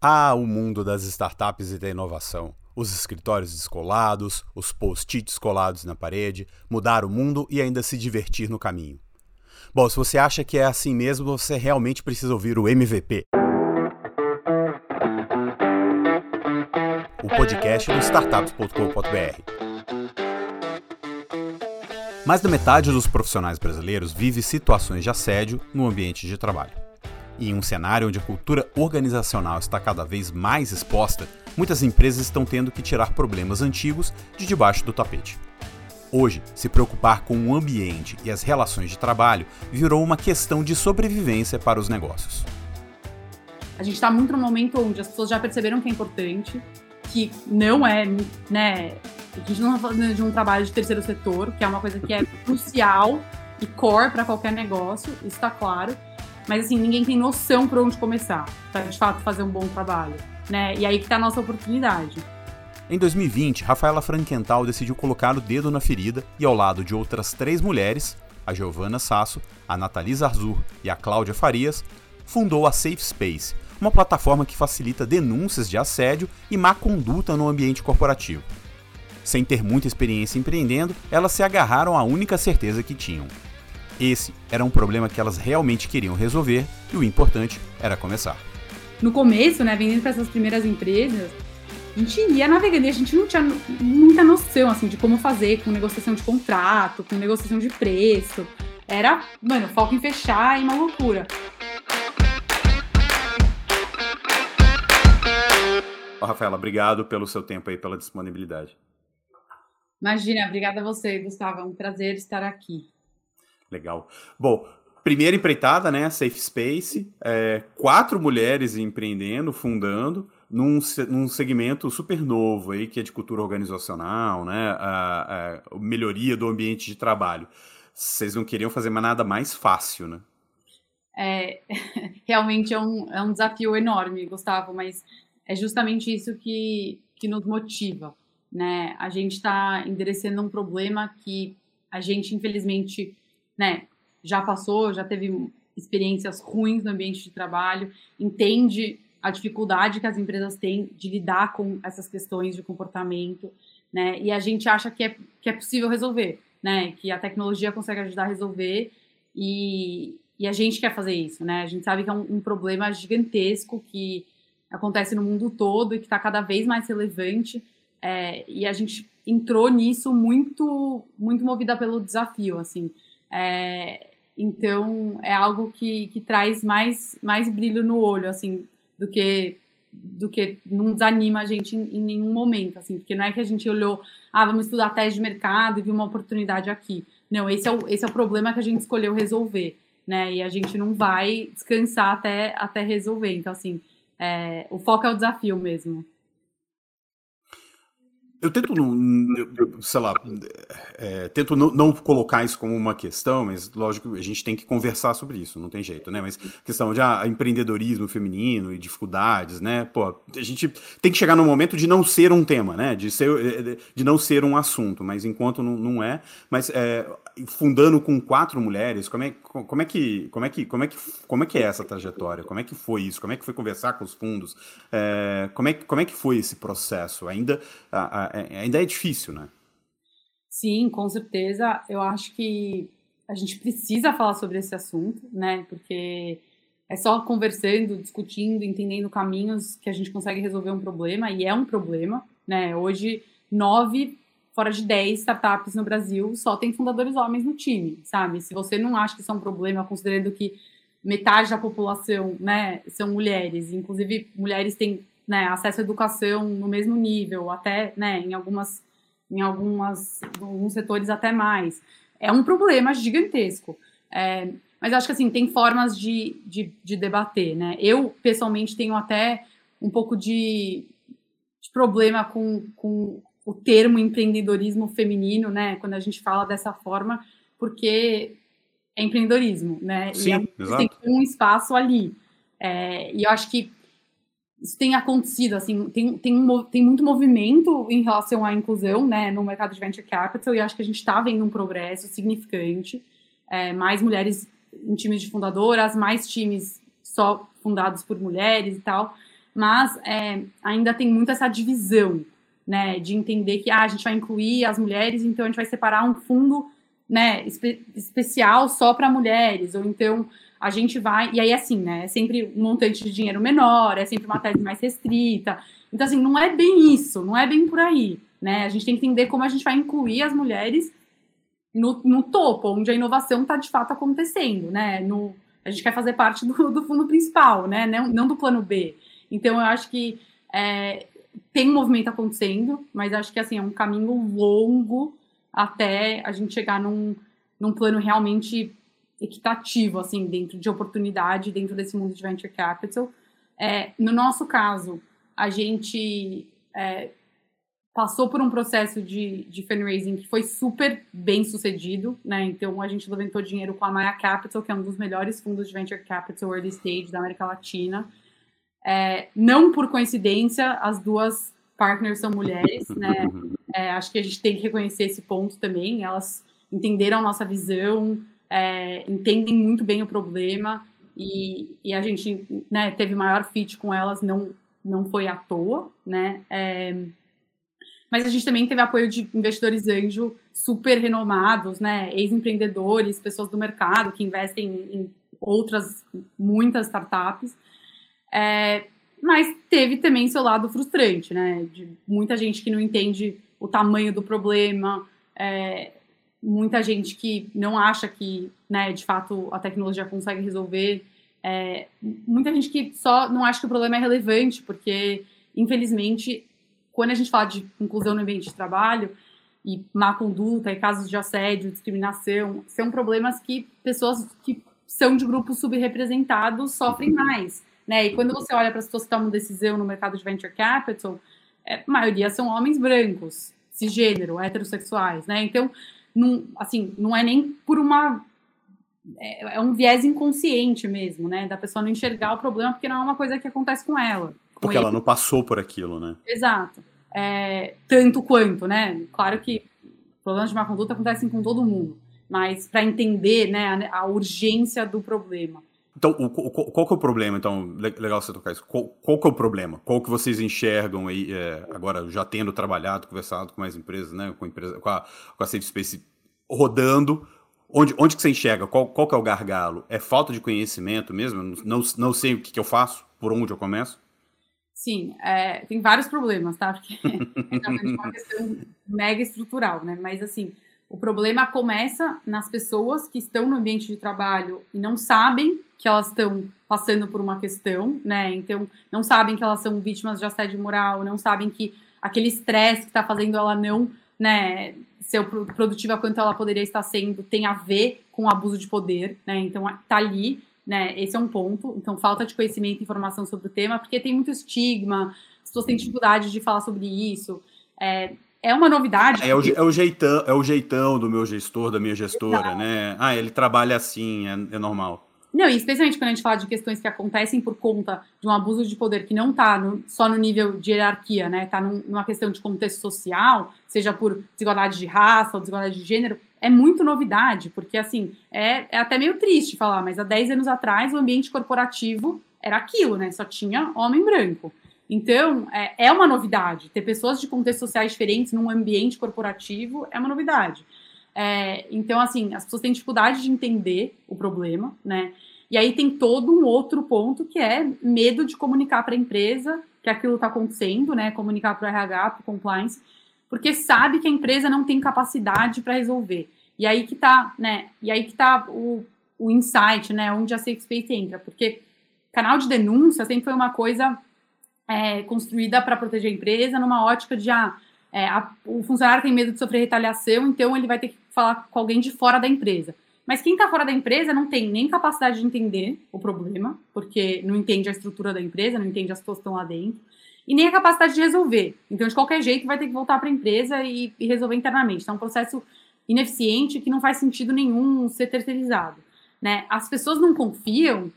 Ah, o mundo das startups e da inovação. Os escritórios descolados, os post-its colados na parede, mudar o mundo e ainda se divertir no caminho. Bom, se você acha que é assim mesmo, você realmente precisa ouvir o MVP. O podcast do startups.com.br. Mais da metade dos profissionais brasileiros vive situações de assédio no ambiente de trabalho. E em um cenário onde a cultura organizacional está cada vez mais exposta, muitas empresas estão tendo que tirar problemas antigos de debaixo do tapete. Hoje, se preocupar com o ambiente e as relações de trabalho virou uma questão de sobrevivência para os negócios. A gente está muito no momento onde as pessoas já perceberam que é importante, que não é, né? A gente não está falando de um trabalho de terceiro setor, que é uma coisa que é crucial e core para qualquer negócio, isso está claro. Mas assim, ninguém tem noção por onde começar para de fato fazer um bom trabalho, né? E aí que está a nossa oportunidade. Em 2020, Rafaela Frankenthal decidiu colocar o dedo na ferida e ao lado de outras três mulheres, a Giovanna Sasso, a Nathalie Arzur e a Cláudia Farias, fundou a Safe Space, uma plataforma que facilita denúncias de assédio e má conduta no ambiente corporativo. Sem ter muita experiência empreendendo, elas se agarraram à única certeza que tinham: esse era um problema que elas realmente queriam resolver e o importante era começar. No começo, né, vendendo para essas primeiras empresas, a gente ia navegando e a gente não tinha muita noção assim de como fazer com negociação de contrato, com negociação de preço. Era, mano, foco em fechar e uma loucura. Oh, Rafaela, obrigado pelo seu tempo aí, pela disponibilidade. Imagina, obrigada a você, Gustavo. É um prazer estar aqui. Legal. Bom, primeira empreitada, né? Safe Space, é, quatro mulheres empreendendo, fundando, num, num segmento super novo aí, que é de cultura organizacional, né? A, a melhoria do ambiente de trabalho. Vocês não queriam fazer nada mais fácil, né? É, realmente é um, é um desafio enorme, Gustavo, mas é justamente isso que, que nos motiva, né? A gente está endereçando um problema que a gente, infelizmente, né, já passou, já teve experiências ruins no ambiente de trabalho, entende a dificuldade que as empresas têm de lidar com essas questões de comportamento, né? E a gente acha que é, que é possível resolver, né? Que a tecnologia consegue ajudar a resolver e, e a gente quer fazer isso, né? A gente sabe que é um, um problema gigantesco que acontece no mundo todo e que está cada vez mais relevante. É, e a gente entrou nisso muito, muito movida pelo desafio, assim. É, então é algo que, que traz mais, mais brilho no olho, assim, do que do que não desanima a gente em, em, nenhum momento, assim, porque não é que a gente olhou, ah, vamos estudar teste de mercado e viu uma oportunidade aqui. Não, esse é o, esse é o problema que a gente escolheu resolver, né? E a gente não vai descansar até, até resolver. Então, assim, é, o foco é o desafio mesmo. Eu tento, não, sei lá, é, tento não, não, colocar isso como uma questão, mas lógico, a gente tem que conversar sobre isso, não tem jeito, né? Mas questão de ah, empreendedorismo feminino e dificuldades, né? Pô, a gente tem que chegar no momento de não ser um tema, né? De, ser, de não ser um assunto, mas enquanto não, não é, mas é, fundando com quatro mulheres, como é, como é que como é que como é que como é que é essa trajetória? Como é que foi isso? Como é que foi conversar com os fundos? É, como é como é que foi esse processo? Ainda ainda é difícil, né? Sim, com certeza. Eu acho que a gente precisa falar sobre esse assunto, né? Porque é só conversando, discutindo, entendendo caminhos que a gente consegue resolver um problema e é um problema, né? Hoje nove fora de 10 startups no Brasil, só tem fundadores homens no time, sabe? Se você não acha que isso é um problema, considerando que metade da população, né, são mulheres, inclusive mulheres têm né, acesso à educação no mesmo nível, até, né, em algumas, em algumas, alguns setores até mais. É um problema gigantesco. É, mas acho que assim, tem formas de, de, de, debater, né? Eu, pessoalmente, tenho até um pouco de, de problema com, com o termo empreendedorismo feminino, né? Quando a gente fala dessa forma, porque é empreendedorismo, né? Sim, e é, tem um espaço ali. É, e eu acho que isso tem acontecido, assim, tem, tem, tem muito movimento em relação à inclusão, né, no mercado de venture capital, e acho que a gente está vendo um progresso significante. É, mais mulheres em times de fundadoras, mais times só fundados por mulheres e tal. mas é, ainda tem muito essa divisão, né, de entender que ah, a gente vai incluir as mulheres, então a gente vai separar um fundo, né, espe especial só para mulheres, ou então a gente vai, e aí assim, né, é sempre um montante de dinheiro menor, é sempre uma tese mais restrita, então assim, não é bem isso, não é bem por aí, né, a gente tem que entender como a gente vai incluir as mulheres no, no topo, onde a inovação está de fato acontecendo, né, no, a gente quer fazer parte do, do fundo principal, né, não, não do plano B, então eu acho que é, tem um movimento acontecendo, mas acho que assim, é um caminho longo até a gente chegar num, num plano realmente equitativo, assim, dentro de oportunidade, dentro desse mundo de venture capital. É, no nosso caso, a gente é, passou por um processo de, de fundraising que foi super bem sucedido, né? Então, a gente levantou dinheiro com a Maya Capital, que é um dos melhores fundos de venture capital early stage da América Latina. É, não por coincidência, as duas partners são mulheres, né? É, acho que a gente tem que reconhecer esse ponto também. Elas entenderam a nossa visão, é, entendem muito bem o problema e, e a gente né, teve maior fit com elas, não, não foi à toa, né? É, mas a gente também teve apoio de investidores anjo super renomados, né? Ex-empreendedores, pessoas do mercado que investem em outras, muitas startups. É, mas teve também seu lado frustrante, né? De muita gente que não entende o tamanho do problema, é, muita gente que não acha que, né, de fato, a tecnologia consegue resolver, é, muita gente que só não acha que o problema é relevante, porque, infelizmente, quando a gente fala de inclusão no ambiente de trabalho, e má conduta, e casos de assédio, discriminação, são problemas que pessoas que são de grupos subrepresentados sofrem mais. Né? E quando você olha para as pessoas que tomam decisão no mercado de venture capital, é, a maioria são homens brancos, cisgênero, heterossexuais, né? Então, não, assim, não é nem por uma é, é, um viés inconsciente mesmo, né? Da pessoa não enxergar o problema porque não é uma coisa que acontece com ela. Com porque ele. ela não passou por aquilo, né? Exato. É, tanto quanto, né? Claro que problemas de má conduta acontecem com todo mundo, mas para entender né, a, a, urgência do problema. Então, o, o, qual que é o problema? Então, legal você tocar isso. Qual, qual que é o problema? Qual que vocês enxergam aí, é, agora já tendo trabalhado, conversado com mais empresas, né, com, empresa, com, a, com a Safe Space rodando, onde, onde que você enxerga? Qual, qual que é o gargalo? É falta de conhecimento mesmo? Não, não sei o que, que eu faço, por onde eu começo? Sim, é, tem vários problemas, tá? Porque é uma questão mega estrutural, né? Mas, assim, o problema começa nas pessoas que estão no ambiente de trabalho e não sabem que elas estão passando por uma questão, né? Então, não sabem que elas são vítimas de assédio moral, não sabem que aquele estresse que está fazendo ela não, né, ser produtiva quanto ela poderia estar sendo tem a ver com o abuso de poder, né? Então, tá ali, né? Esse é um ponto. Então, falta de conhecimento e informação sobre o tema, porque tem muito estigma, as pessoas têm dificuldade de falar sobre isso. É, é uma novidade. É, porque... é, o, jeitão, é o jeitão do meu gestor, da minha gestora, Exato. né? Ah, ele trabalha assim, é, é, normal. Não, e especialmente quando a gente fala de questões que acontecem por conta de um abuso de poder que não está só no nível de hierarquia, né? Está num, numa questão de contexto social, seja por desigualdade de raça ou desigualdade de gênero, é muito novidade, porque assim, é, é até meio triste falar, mas há 10 anos atrás o ambiente corporativo era aquilo, né? Só tinha homem branco. Então, é, é uma novidade. Ter pessoas de contextos sociais diferentes num ambiente corporativo é uma novidade. É, então, assim, as pessoas têm dificuldade de entender o problema, né? E aí tem todo um outro ponto que é medo de comunicar para a empresa que aquilo está acontecendo, né? Comunicar para o RH, para o compliance, porque sabe que a empresa não tem capacidade para resolver. E aí que tá, né? E aí que tá o, o insight, né? Onde a Safe Space entra, porque canal de denúncia sempre foi uma coisa é, construída para proteger a empresa numa ótica de ah, é, a, o funcionário tem medo de sofrer retaliação, então ele vai ter que falar com alguém de fora da empresa. Mas quem está fora da empresa não tem nem capacidade de entender o problema, porque não entende a estrutura da empresa, não entende as pessoas que estão lá dentro, e nem a capacidade de resolver. Então, de qualquer jeito, vai ter que voltar para a empresa e, e, resolver internamente. Então, é um processo ineficiente que não faz sentido nenhum ser terceirizado. Né? As pessoas não confiam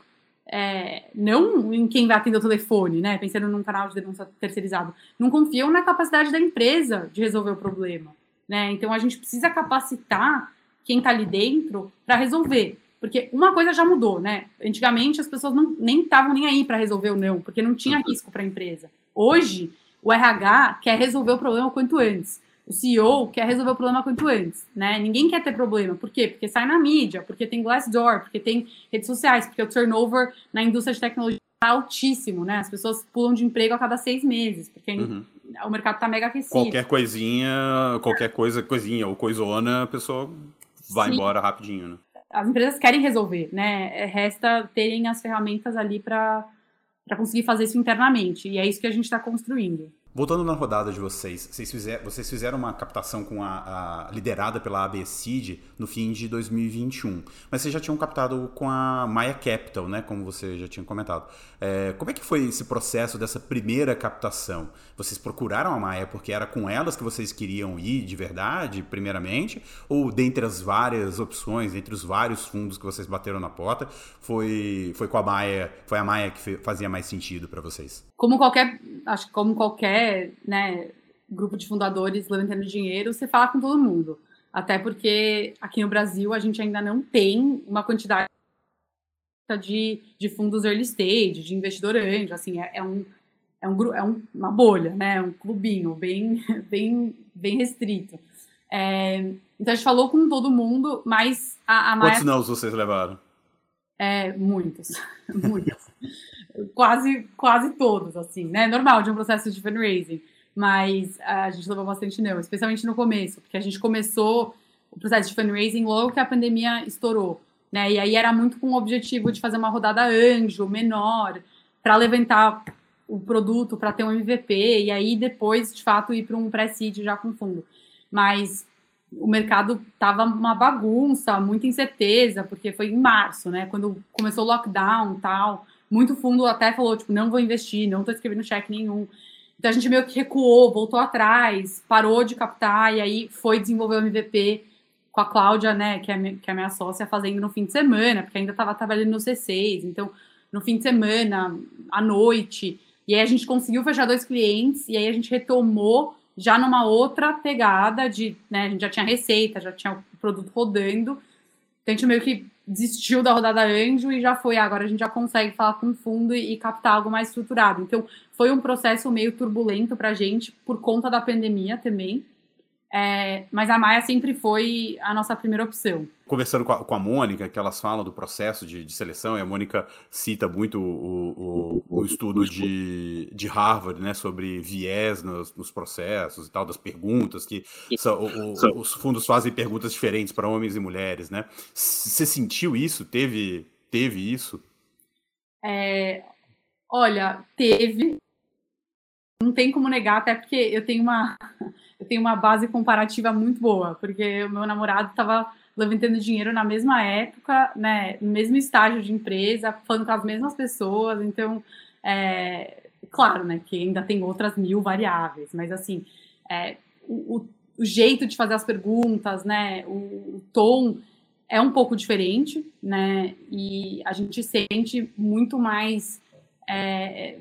é, não em quem vai atender o telefone, né? Pensando num canal de denúncia terceirizado, não confiam na capacidade da empresa de resolver o problema, né? Então a gente precisa capacitar quem está ali dentro para resolver. Porque uma coisa já mudou, né? Antigamente as pessoas não, nem estavam nem aí para resolver o não, porque não tinha uhum. risco para a empresa. Hoje, o RH quer resolver o problema quanto antes. O CEO quer resolver o problema quanto antes, né? Ninguém quer ter problema. Por quê? Porque sai na mídia, porque tem Glassdoor, porque tem redes sociais, porque o turnover na indústria de tecnologia está altíssimo, né? As pessoas pulam de emprego a cada seis meses, porque uhum. o mercado está mega aquecido. Qualquer coisinha, qualquer coisa, coisinha ou coisona, a pessoa vai Sim. embora rapidinho, né? As empresas querem resolver, né? Resta terem as ferramentas ali para conseguir fazer isso internamente. E é isso que a gente está construindo. Voltando na rodada de vocês, vocês, fizer, vocês fizeram uma captação com a, a, liderada pela AB Seed no fim de 2021, mas vocês já tinham captado com a Maya Capital, né, como você já tinha comentado. É, como é que foi esse processo dessa primeira captação? Vocês procuraram a Maya porque era com elas que vocês queriam ir de verdade, primeiramente, ou dentre as várias opções, entre os vários fundos que vocês bateram na porta, foi, foi com a Maya, foi a Maya que fazia mais sentido para vocês? Como qualquer, acho que como qualquer né, grupo de fundadores levantando dinheiro, você fala com todo mundo. Até porque aqui no Brasil a gente ainda não tem uma quantidade de, de fundos early stage, de investidor anjo, assim, é, é um, é, um, é um, uma bolha, né, um clubinho bem, bem, bem restrito. É, então a gente falou com todo mundo, mas a, a Maia... Quantos não vocês levaram? É, muitos, muitos quase, quase todos, assim, né? Normal de um processo de fundraising. Mas a gente levou bastante não, especialmente no começo, porque a gente começou o processo de fundraising logo que a pandemia estourou, né? E aí era muito com o objetivo de fazer uma rodada anjo, menor, para levantar o produto, para ter um MVP, e aí depois, de fato, ir para um pré-seed já com fundo. Mas o mercado tava uma bagunça, muita incerteza, porque foi em março, né? Quando começou o lockdown tal muito fundo até falou, tipo, não vou investir, não tô escrevendo cheque nenhum. Então a gente meio que recuou, voltou atrás, parou de captar e aí foi desenvolver o MVP com a Cláudia, né, que é, minha, que é minha sócia, fazendo no fim de semana, porque ainda estava trabalhando no C6, então no fim de semana, à noite, e aí a gente conseguiu fechar dois clientes, e aí a gente retomou já numa outra pegada de, né, a gente já tinha receita, já tinha o produto rodando, então a gente meio que desistiu da rodada anjo e já foi, agora a gente já consegue falar com fundo e, e captar algo mais estruturado. Então, foi um processo meio turbulento para a gente por conta da pandemia também. É, mas a Maia sempre foi a nossa primeira opção. Conversando com a, com a Mônica, que elas falam do processo de, de, seleção, e a Mônica cita muito o, o, o estudo de, de, Harvard, né, sobre viés nos, nos, processos e tal, das perguntas, que são, o, os fundos fazem perguntas diferentes para homens e mulheres, né? Você sentiu isso? Teve, teve isso? É, olha, teve. Não tem como negar, até porque eu tenho uma eu tenho uma base comparativa muito boa, porque o meu namorado estava levantando dinheiro na mesma época, né, no mesmo estágio de empresa, falando com as mesmas pessoas, então, é, claro, né, que ainda tem outras mil variáveis, mas assim, é, o, o, jeito de fazer as perguntas, né, o, o tom é um pouco diferente, né, e a gente sente muito mais é,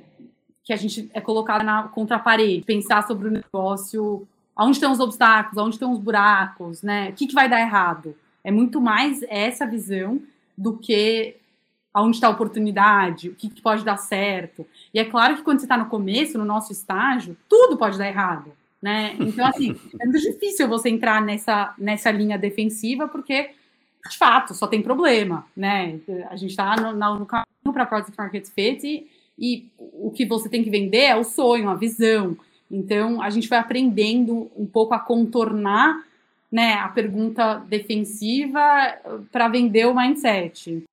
que a gente é colocado na contra a parede, pensar sobre o negócio Onde estão os obstáculos? Onde estão os buracos? Né? O que, que vai dar errado? É muito mais essa visão do que aonde está a oportunidade, o que, que, pode dar certo. E é claro que quando você está no começo, no nosso estágio, tudo pode dar errado. Né? Então, assim, é muito difícil você entrar nessa, nessa linha defensiva, porque, de fato, só tem problema. Né? A gente está no, no, caminho para Product Market Fit e, e o que você tem que vender é o sonho, a visão. Então, a gente vai aprendendo um pouco a contornar né, a pergunta defensiva para vender o mindset.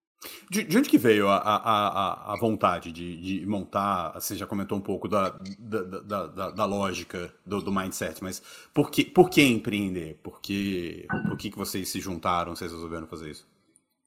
De, de, onde que veio a, a, a, vontade de, de, montar? Você já comentou um pouco da, da, da, da, da lógica do, do, mindset, mas por que, por que empreender? Por que, por que, que vocês se juntaram, vocês resolveram fazer isso?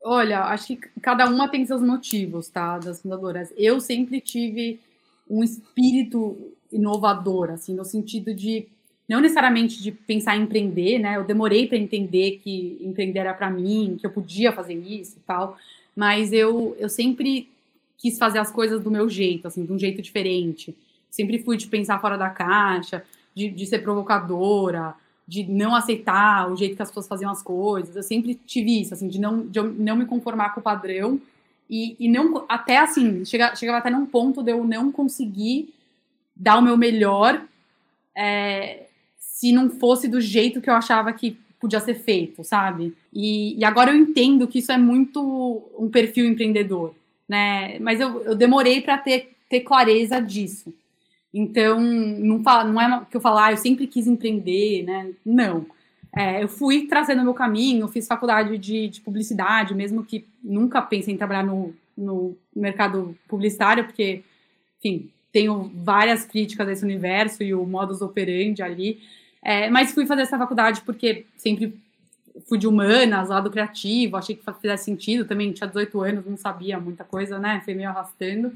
Olha, acho que cada uma tem seus motivos, tá? Das fundadoras. Eu sempre tive um espírito inovador, assim, no sentido de não necessariamente de pensar em empreender, né? Eu demorei para entender que empreender era para mim, que eu podia fazer isso e tal, mas eu, eu sempre quis fazer as coisas do meu jeito, assim, de um jeito diferente. Sempre fui de pensar fora da caixa, de, de ser provocadora, de não aceitar o jeito que as pessoas faziam as coisas. Eu sempre tive isso, assim, de não, de não me conformar com o padrão. E, e não, até assim, chega, chegava até num ponto de eu não conseguir dar o meu melhor é, se não fosse do jeito que eu achava que podia ser feito, sabe? E, e, agora eu entendo que isso é muito um perfil empreendedor, né? Mas eu, eu demorei para ter, ter clareza disso. Então, não, fala, não é que eu falar, ah, eu sempre quis empreender, né? Não. É, eu fui trazendo meu caminho, fiz faculdade de, de, publicidade, mesmo que nunca pensei em trabalhar no, no mercado publicitário, porque, enfim, tenho várias críticas a esse universo e o modus operandi ali. É, mas fui fazer essa faculdade porque sempre fui de humanas, lado criativo, achei que fizesse sentido. Também tinha 18 anos, não sabia muita coisa, né? Fui meio arrastando.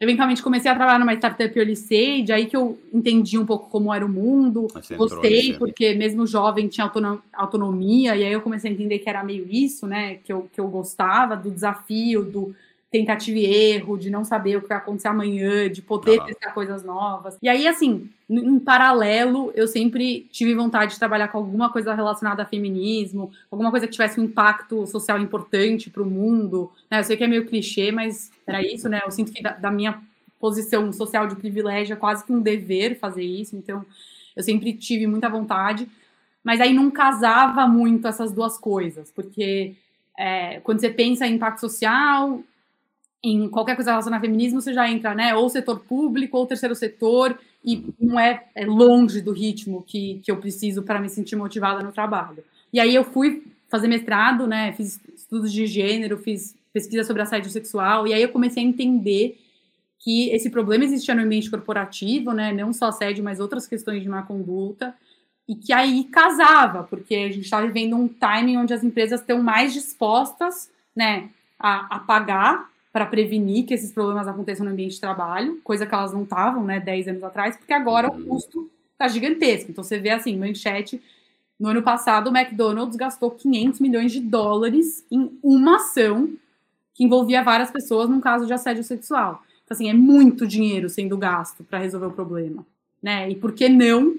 Eventualmente comecei a trabalhar numa startup early stage, aí que eu entendi um pouco como era o mundo, gostei, porque mesmo jovem tinha autonomia, e aí eu comecei a entender que era meio isso, né, que eu, que eu gostava, do desafio, do tentativa e erro, de não saber o que vai acontecer amanhã, de poder ah. testar coisas novas. E aí, assim, em paralelo, eu sempre tive vontade de trabalhar com alguma coisa relacionada a feminismo, alguma coisa que tivesse um impacto social importante para o mundo. Né? Eu sei que é meio clichê, mas era isso, né? Eu sinto que da, da minha posição social de privilégio é quase que um dever fazer isso, então eu sempre tive muita vontade, mas aí não casava muito essas duas coisas, porque é, quando você pensa em impacto social, em qualquer coisa relacionada ao feminismo, você já entra, né, ou setor público ou terceiro setor, e não é, é longe do ritmo que, que eu preciso para me sentir motivada no trabalho. E aí eu fui fazer mestrado, né, fiz estudos de gênero, fiz pesquisa sobre assédio sexual, e aí eu comecei a entender que esse problema existia no ambiente corporativo, né, não só assédio, mas outras questões de má conduta, e que aí casava, porque a gente está vivendo um timing onde as empresas estão mais dispostas, né, a, a pagar para prevenir que esses problemas aconteçam no ambiente de trabalho, coisa que elas não estavam, né, 10 anos atrás, porque agora o custo está gigantesco. Então você vê assim, manchete, no ano passado o McDonald's gastou 500 milhões de dólares em uma ação que envolvia várias pessoas num caso de assédio sexual. Então assim, é muito dinheiro sendo gasto para resolver o problema, né? E por que não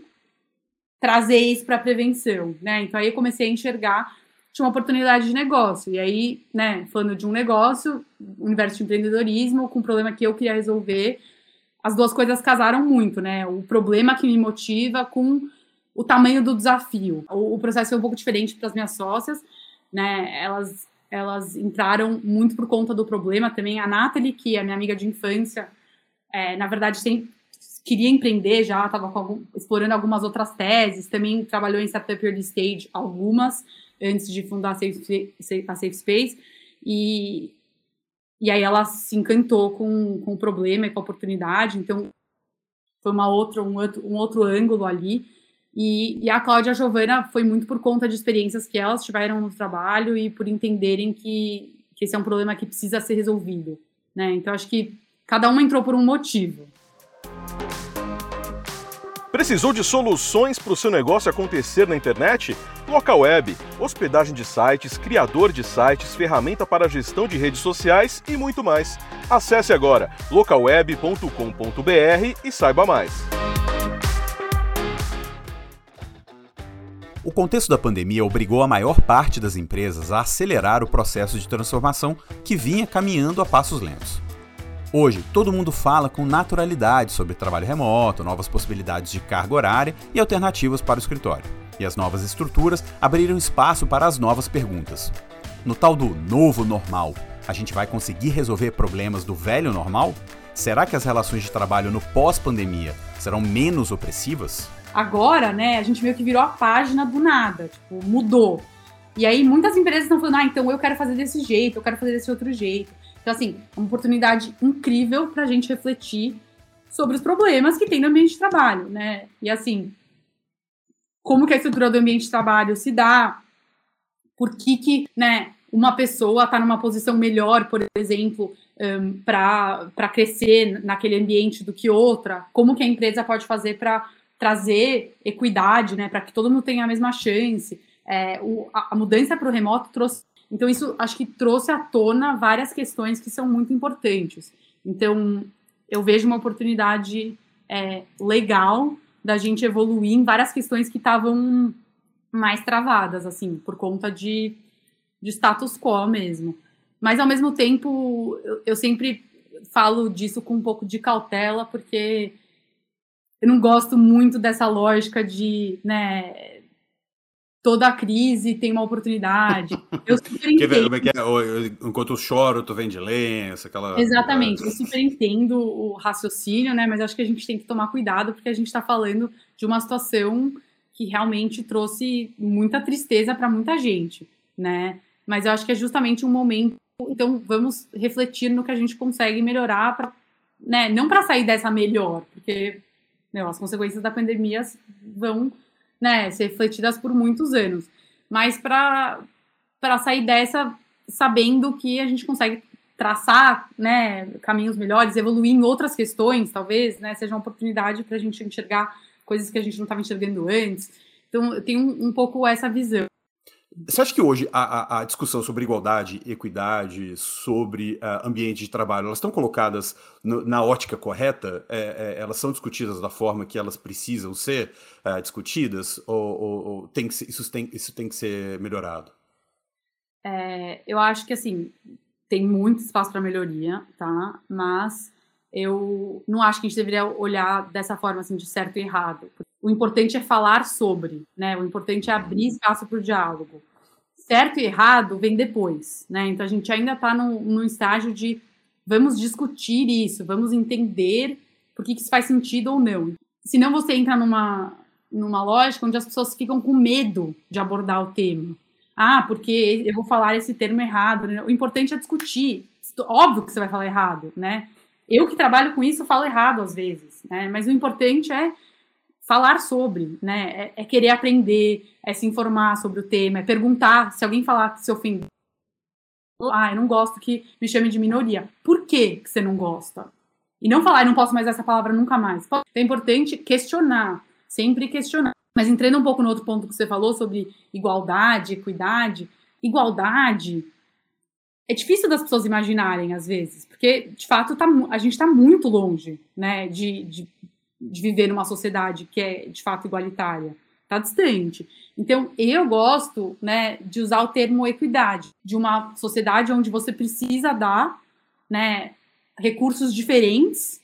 trazer isso para prevenção, né? Então aí eu comecei a enxergar tinha uma oportunidade de negócio. E aí, né, falando de um negócio, universo de empreendedorismo, com um problema que eu queria resolver, as duas coisas casaram muito, né? O problema que me motiva com o tamanho do desafio. O, o processo foi um pouco diferente para as minhas sócias, né? Elas, elas entraram muito por conta do problema também. A Nathalie, que é minha amiga de infância, é, na verdade, sempre queria empreender já, estava explorando algumas outras teses, também trabalhou em startup early stage, algumas, antes de fundar a Safe, a Safe Space, e, e aí ela se encantou com, com o problema e com a oportunidade, então foi uma outra, um, outro, um outro ângulo ali, e, e a Cláudia e a Giovana foi muito por conta de experiências que elas tiveram no trabalho e por entenderem que, que esse é um problema que precisa ser resolvido, né, então acho que cada uma entrou por um motivo. Precisou de soluções para o seu negócio acontecer na internet? Local Web, hospedagem de sites, criador de sites, ferramenta para gestão de redes sociais e muito mais. Acesse agora localweb.com.br e saiba mais. O contexto da pandemia obrigou a maior parte das empresas a acelerar o processo de transformação que vinha caminhando a passos lentos. Hoje, todo mundo fala com naturalidade sobre trabalho remoto, novas possibilidades de carga horária e alternativas para o escritório. E as novas estruturas abriram espaço para as novas perguntas. No tal do novo normal, a gente vai conseguir resolver problemas do velho normal? Será que as relações de trabalho no pós-pandemia serão menos opressivas? Agora, né, a gente meio que virou a página do nada, tipo, mudou. E aí muitas empresas estão falando, ah, então eu quero fazer desse jeito, eu quero fazer desse outro jeito. Então, assim, é uma oportunidade incrível para a gente refletir sobre os problemas que tem no ambiente de trabalho, né? E, assim, como que a estrutura do ambiente de trabalho se dá, por que que, né, uma pessoa está numa posição melhor, por exemplo, um, para crescer naquele ambiente do que outra, como que a empresa pode fazer para trazer equidade, né, para que todo mundo tenha a mesma chance. É, o, a, a mudança para o remoto trouxe então, isso acho que trouxe à tona várias questões que são muito importantes. Então, eu vejo uma oportunidade é, legal da gente evoluir em várias questões que estavam mais travadas, assim, por conta de, de status quo mesmo. Mas, ao mesmo tempo, eu, eu sempre falo disso com um pouco de cautela, porque eu não gosto muito dessa lógica de, né, toda crise tem uma oportunidade. Eu super entendo. Que é? Enquanto eu choro, tu vende lenço, aquela... Exatamente, eu super entendo o raciocínio, né, mas acho que a gente tem que tomar cuidado, porque a gente está falando de uma situação que realmente trouxe muita tristeza para muita gente, né, mas eu acho que é justamente um momento, então vamos refletir no que a gente consegue melhorar para, né, não para sair dessa melhor, porque meu, as consequências da pandemia vão né, ser refletidas por muitos anos. Mas para sair dessa sabendo que a gente consegue traçar né, caminhos melhores, evoluir em outras questões, talvez, né, seja uma oportunidade para a gente enxergar coisas que a gente não estava enxergando antes. Então, eu tenho um, um pouco essa visão. Você acha que hoje a, a, a discussão sobre igualdade, equidade, sobre uh, ambiente de trabalho, elas estão colocadas no, na ótica correta? É, é, elas são discutidas da forma que elas precisam ser uh, discutidas? Ou, ou, ou tem ser, isso, tem, isso tem que ser melhorado? É, eu acho que, assim, tem muito espaço para melhoria, tá? Mas eu não acho que a gente deveria olhar dessa forma, assim, de certo e errado o importante é falar sobre, né? O importante é abrir espaço para o diálogo. Certo e errado vem depois, né? Então a gente ainda está no, no estágio de vamos discutir isso, vamos entender por que, que isso faz sentido ou não. Senão você entra numa, numa lógica onde as pessoas ficam com medo de abordar o tema. Ah, porque eu vou falar esse termo errado. Né? O importante é discutir. Óbvio que você vai falar errado, né? Eu que trabalho com isso falo errado às vezes, né? Mas o importante é falar sobre, né? É, é, querer aprender, é se informar sobre o tema, é perguntar se alguém falar que se ofende. Ah, eu não gosto que me chame de minoria. Por que, que você não gosta? E não falar, eu não posso mais essa palavra nunca mais. É importante questionar, sempre questionar. Mas entrando um pouco no outro ponto que você falou sobre igualdade, equidade, igualdade é difícil das pessoas imaginarem às vezes, porque de fato tá, a gente está muito longe, né, de, de de viver numa sociedade que é de fato igualitária. Está distante. Então, eu gosto né, de usar o termo equidade, de uma sociedade onde você precisa dar né, recursos diferentes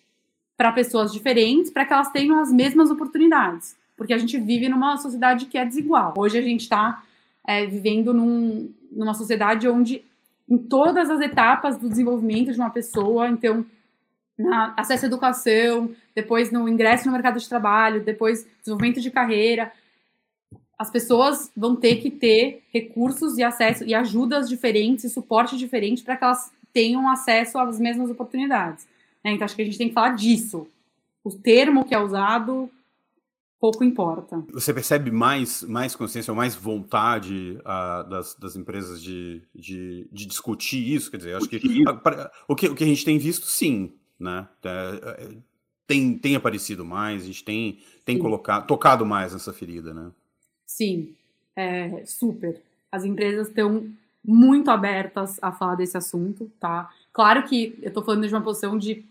para pessoas diferentes, para que elas tenham as mesmas oportunidades. Porque a gente vive numa sociedade que é desigual. Hoje a gente está é, vivendo num, numa sociedade onde, em todas as etapas do desenvolvimento de uma pessoa, então, na acesso à educação, depois no ingresso no mercado de trabalho, depois desenvolvimento de carreira. As pessoas vão ter que ter recursos e acesso e ajudas diferentes e suporte diferente para que elas tenham acesso às mesmas oportunidades. Né? Então, acho que a gente tem que falar disso. O termo que é usado pouco importa. Você percebe mais, mais consciência ou mais vontade uh, das, das empresas de, de, de, discutir isso? Quer dizer, acho que, o que o que a gente tem visto, sim, né? É, é, tem, tem aparecido mais, a gente tem, tem colocado, tocado mais nessa ferida, né? Sim, é, super. As empresas estão muito abertas a falar desse assunto, tá? Claro que eu estou falando de uma posição de,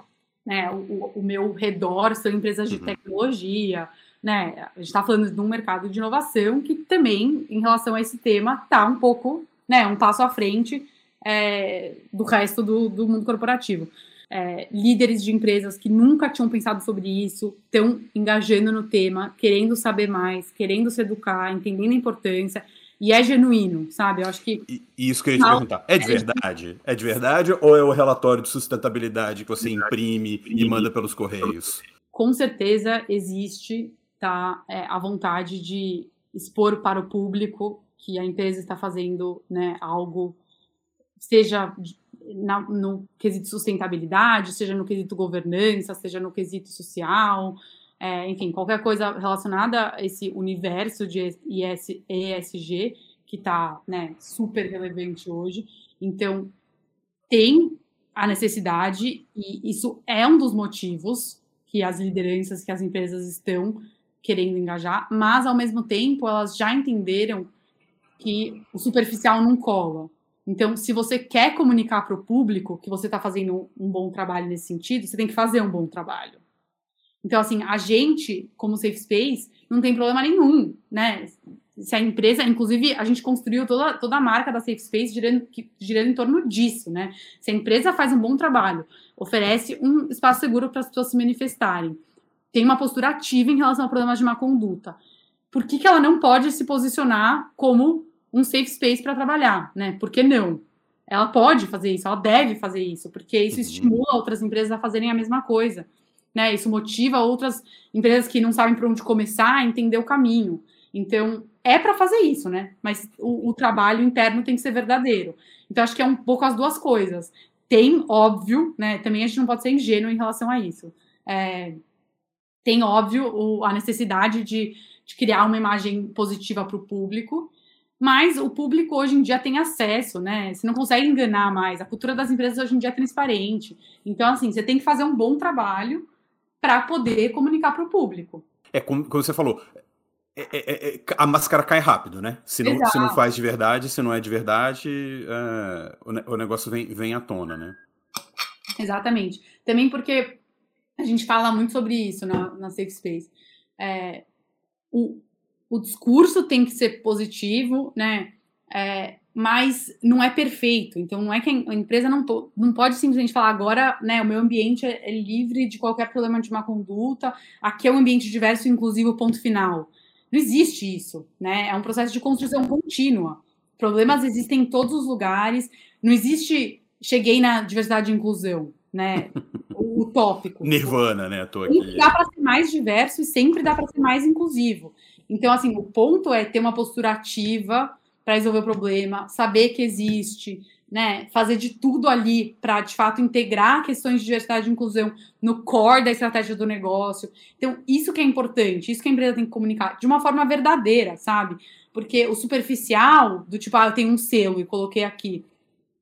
né, o, o meu redor são empresas de uhum. tecnologia, né? A gente está falando de um mercado de inovação que também, em relação a esse tema, está um pouco, né, um passo à frente é, do resto do, do mundo corporativo é, líderes de empresas que nunca tinham pensado sobre isso, estão engajando no tema, querendo saber mais, querendo se educar, entendendo a importância. E é genuíno, sabe? Eu acho que. E, isso que eu ia te perguntar. É de verdade? É de verdade ou é o relatório de sustentabilidade que você imprime e manda pelos correios? Com certeza existe tá, é, a vontade de expor para o público que a empresa está fazendo né, algo, seja na, no quesito sustentabilidade, seja no quesito governança, seja no quesito social, é, enfim, qualquer coisa relacionada a esse universo de ESG, que está né, super relevante hoje. Então, tem a necessidade, e isso é um dos motivos que as lideranças, que as empresas estão querendo engajar, mas, ao mesmo tempo, elas já entenderam que o superficial não cola. Então, se você quer comunicar para o público que você está fazendo um bom trabalho nesse sentido, você tem que fazer um bom trabalho. Então, assim, a gente, como Safe Space, não tem problema nenhum, né? Se a empresa, inclusive, a gente construiu toda, toda a marca da Safe Space girando, girando em torno disso, né? Se a empresa faz um bom trabalho, oferece um espaço seguro para as pessoas se manifestarem, tem uma postura ativa em relação a problemas de má conduta, por que, que ela não pode se posicionar como um safe space para trabalhar, né? Por que não? Ela pode fazer isso, ela deve fazer isso, porque isso uhum. estimula outras empresas a fazerem a mesma coisa. Né? Isso motiva outras empresas que não sabem por onde começar a entender o caminho. Então, é para fazer isso, né? Mas o, o, trabalho interno tem que ser verdadeiro. Então, acho que é um pouco as duas coisas. Tem, óbvio, né? Também a gente não pode ser ingênuo em relação a isso. É, tem, óbvio, o, a necessidade de, de criar uma imagem positiva para o público, mas o público hoje em dia tem acesso, né? Você não consegue enganar mais. A cultura das empresas hoje em dia é transparente. Então, assim, você tem que fazer um bom trabalho para poder comunicar para o público. É como, como você falou, é, é, é, a máscara cai rápido, né? Se não, se não faz de verdade, se não é de verdade, é, o, o, negócio vem, vem à tona, né? Exatamente. Também porque a gente fala muito sobre isso na, na Safe Space. É, o, o discurso tem que ser positivo, né? É, mas não é perfeito. Então, não é que a empresa não, não pode simplesmente falar agora, né? O meu ambiente é, é, livre de qualquer problema de má conduta, aqui é um ambiente diverso inclusivo, ponto final. Não existe isso, né? É um processo de construção contínua. Problemas existem em todos os lugares. Não existe cheguei na diversidade e inclusão, né? O tópico. Nirvana, né? Tô aqui. Dá para ser mais diverso e sempre dá para ser mais inclusivo. Então, assim, o ponto é ter uma postura ativa para resolver o problema, saber que existe, né? Fazer de tudo ali para, de fato, integrar questões de diversidade e inclusão no core da estratégia do negócio. Então, isso que é importante, isso que a empresa tem que comunicar de uma forma verdadeira, sabe? Porque o superficial, do tipo, ah, eu tenho um selo e coloquei aqui.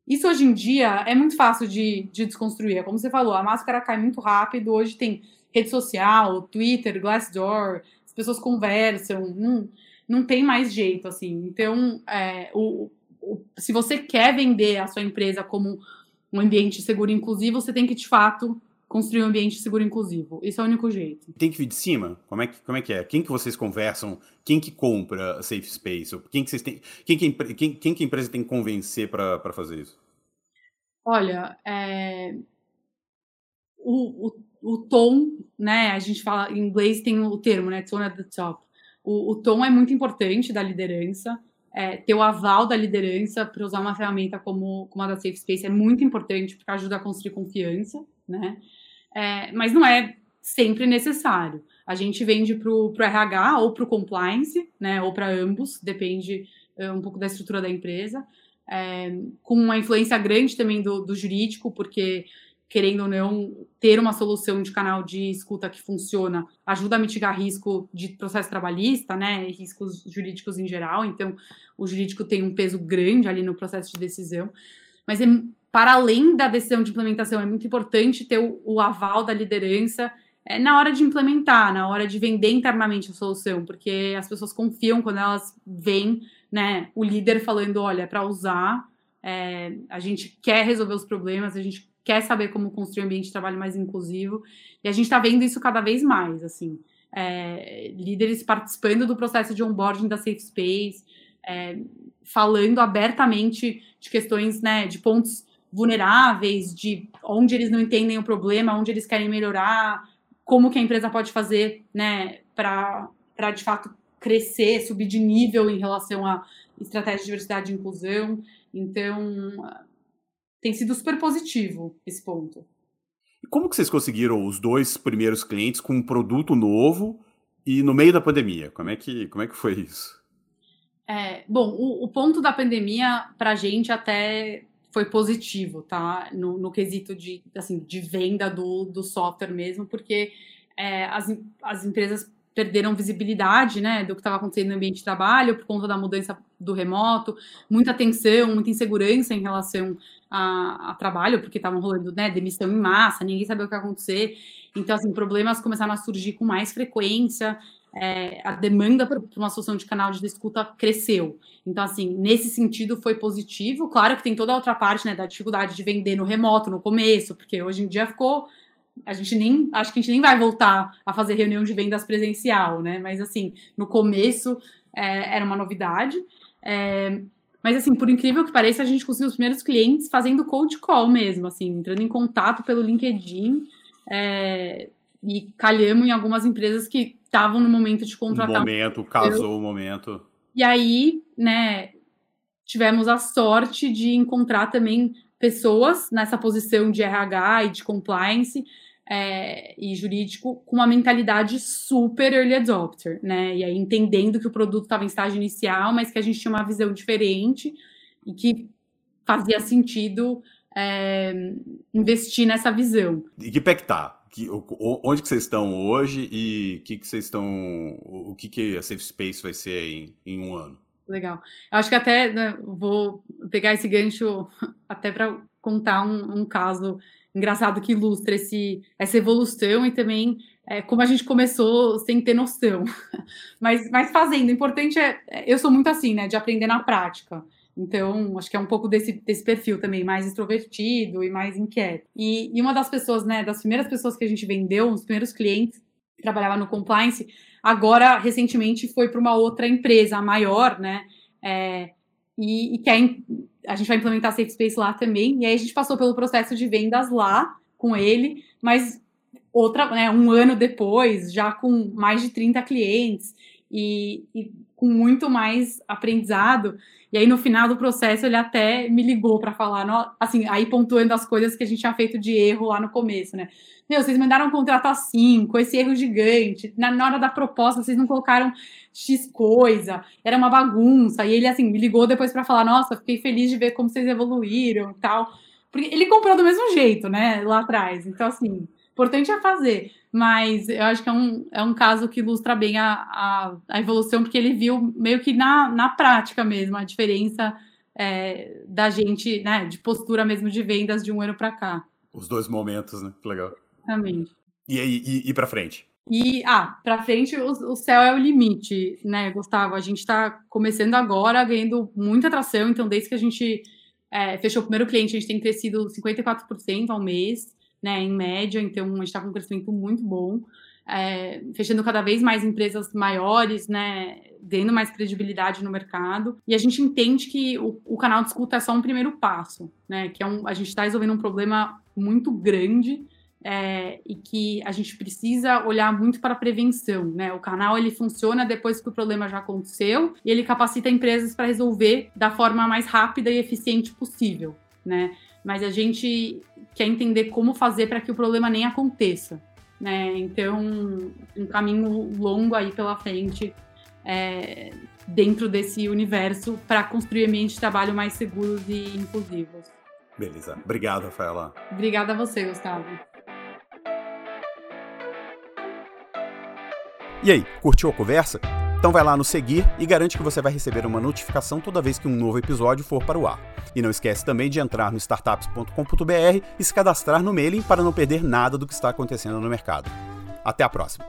Isso hoje em dia é muito fácil de, de desconstruir. É como você falou, a máscara cai muito rápido. Hoje tem rede social, Twitter, Glassdoor, pessoas conversam, não, não tem mais jeito, assim. Então, é, o, o, se você quer vender a sua empresa como um ambiente seguro e inclusivo, você tem que, de fato, construir um ambiente seguro e inclusivo. Isso é o único jeito. Tem que vir de cima? Como é que, como é, que é? Quem que vocês conversam? Quem que compra a Safe Space? Quem que, vocês têm, quem, que, quem, quem que a empresa tem que convencer para fazer isso? Olha, é... o, o, o tom, né? A gente fala em inglês tem o termo, né? Tone at the top. O, o tom é muito importante da liderança. É, ter o aval da liderança para usar uma ferramenta como, como a da Safe Space é muito importante porque ajuda a construir confiança, né? É, mas não é sempre necessário. A gente vende para o RH ou para o compliance, né? Ou para ambos, depende é, um pouco da estrutura da empresa. É, com uma influência grande também do, do jurídico, porque querendo ou não, ter uma solução de canal de escuta que funciona ajuda a mitigar risco de processo trabalhista, né, e riscos jurídicos em geral. Então, o jurídico tem um peso grande ali no processo de decisão. Mas, é, para além da decisão de implementação, é muito importante ter o, o aval da liderança é, na hora de implementar, na hora de vender internamente a solução, porque as pessoas confiam quando elas veem né, o líder falando: olha, para usar, é, a gente quer resolver os problemas, a gente quer saber como construir um ambiente de trabalho mais inclusivo. E a gente está vendo isso cada vez mais, assim. É, líderes participando do processo de onboarding da Safe Space, é, falando abertamente de questões, né, de pontos vulneráveis, de onde eles não entendem o problema, onde eles querem melhorar, como que a empresa pode fazer, né, para de fato crescer, subir de nível em relação à estratégia de diversidade e inclusão. Então, tem sido super positivo esse ponto. E como que vocês conseguiram os dois primeiros clientes com um produto novo e no meio da pandemia? Como é que, como é que foi isso? É, bom, o, o, ponto da pandemia para a gente até foi positivo, tá? No, no, quesito de, assim, de venda do, do software mesmo, porque é, as, as empresas perderam visibilidade, né, do que estava acontecendo no ambiente de trabalho por conta da mudança do remoto, muita tensão, muita insegurança em relação a, a trabalho, porque estavam rolando, né, demissão em massa, ninguém sabia o que ia acontecer. Então, assim, problemas começaram a surgir com mais frequência, é, a demanda por uma solução de canal de escuta cresceu. Então, assim, nesse sentido foi positivo. Claro que tem toda a outra parte, né, da dificuldade de vender no remoto no começo, porque hoje em dia ficou a gente nem acho que a gente nem vai voltar a fazer reunião de vendas presencial, né? Mas assim, no começo é, era uma novidade. É, mas assim, por incrível que pareça, a gente conseguiu os primeiros clientes fazendo cold call mesmo, assim, entrando em contato pelo LinkedIn é, e calhamos em algumas empresas que estavam no momento de contratar. O momento, casou o momento. E aí, né, tivemos a sorte de encontrar também pessoas nessa posição de RH e de compliance é, e jurídico com uma mentalidade super early adopter, né? E aí entendendo que o produto estava em estágio inicial, mas que a gente tinha uma visão diferente e que fazia sentido é, investir nessa visão. E que pé que tá? Que, onde que vocês estão hoje e que que vocês estão, o que que a Safe Space vai ser em, em um ano? Legal. Eu acho que até né, vou pegar esse gancho até para contar um, um caso engraçado que ilustra esse, essa evolução e também é, como a gente começou sem ter noção. mas, mas fazendo, o importante é, é, eu sou muito assim, né, de aprender na prática. Então, acho que é um pouco desse, desse perfil também, mais extrovertido e mais inquieto. E, e uma das pessoas, né, das primeiras pessoas que a gente vendeu, os primeiros clientes, que trabalhava no compliance, agora, recentemente, foi para uma outra empresa maior, né, é, e, e quer a gente vai implementar Safe Space lá também. E aí a gente passou pelo processo de vendas lá com ele, mas outra, né, um ano depois, já com mais de 30 clientes e, e com muito mais aprendizado. E aí, no final do processo, ele até me ligou para falar, assim, aí pontuando as coisas que a gente tinha feito de erro lá no começo, né? Meu, vocês mandaram contrato assim, com esse erro gigante. Na, na hora da proposta, vocês não colocaram X coisa, era uma bagunça. E ele, assim, me ligou depois para falar: Nossa, fiquei feliz de ver como vocês evoluíram e tal. Porque ele comprou do mesmo jeito, né, lá atrás. Então, assim, importante é fazer. Mas eu acho que é um, é um caso que ilustra bem a, a, a evolução, porque ele viu meio que na, na prática mesmo a diferença é, da gente, né, de postura mesmo de vendas de um ano para cá. Os dois momentos, né? Legal. Exatamente. E aí, e, e para frente? E, ah, para frente o, o, céu é o limite, né, Gustavo? A gente está começando agora, ganhando muita atração. Então, desde que a gente é, fechou o primeiro cliente, a gente tem crescido 54% ao mês, né, em média. Então, a gente está com um crescimento muito bom. É, fechando cada vez mais empresas maiores, né, dando mais credibilidade no mercado. E a gente entende que o, o canal de escuta é só um primeiro passo, né, que é um, a gente está resolvendo um problema muito grande é, e que a gente precisa olhar muito para a prevenção, né? O canal ele funciona depois que o problema já aconteceu e ele capacita empresas para resolver da forma mais rápida e eficiente possível, né? Mas a gente quer entender como fazer para que o problema nem aconteça, né? Então, um caminho longo aí pela frente é, dentro desse universo para construir ambientes de trabalho mais seguros e inclusivos. Beleza. Obrigado, Rafaela. Obrigada a você, Gustavo. E aí, curtiu a conversa? Então vai lá no seguir e garante que você vai receber uma notificação toda vez que um novo episódio for para o ar. E não esquece também de entrar no startups.com.br e se cadastrar no mailing para não perder nada do que está acontecendo no mercado. Até a próxima!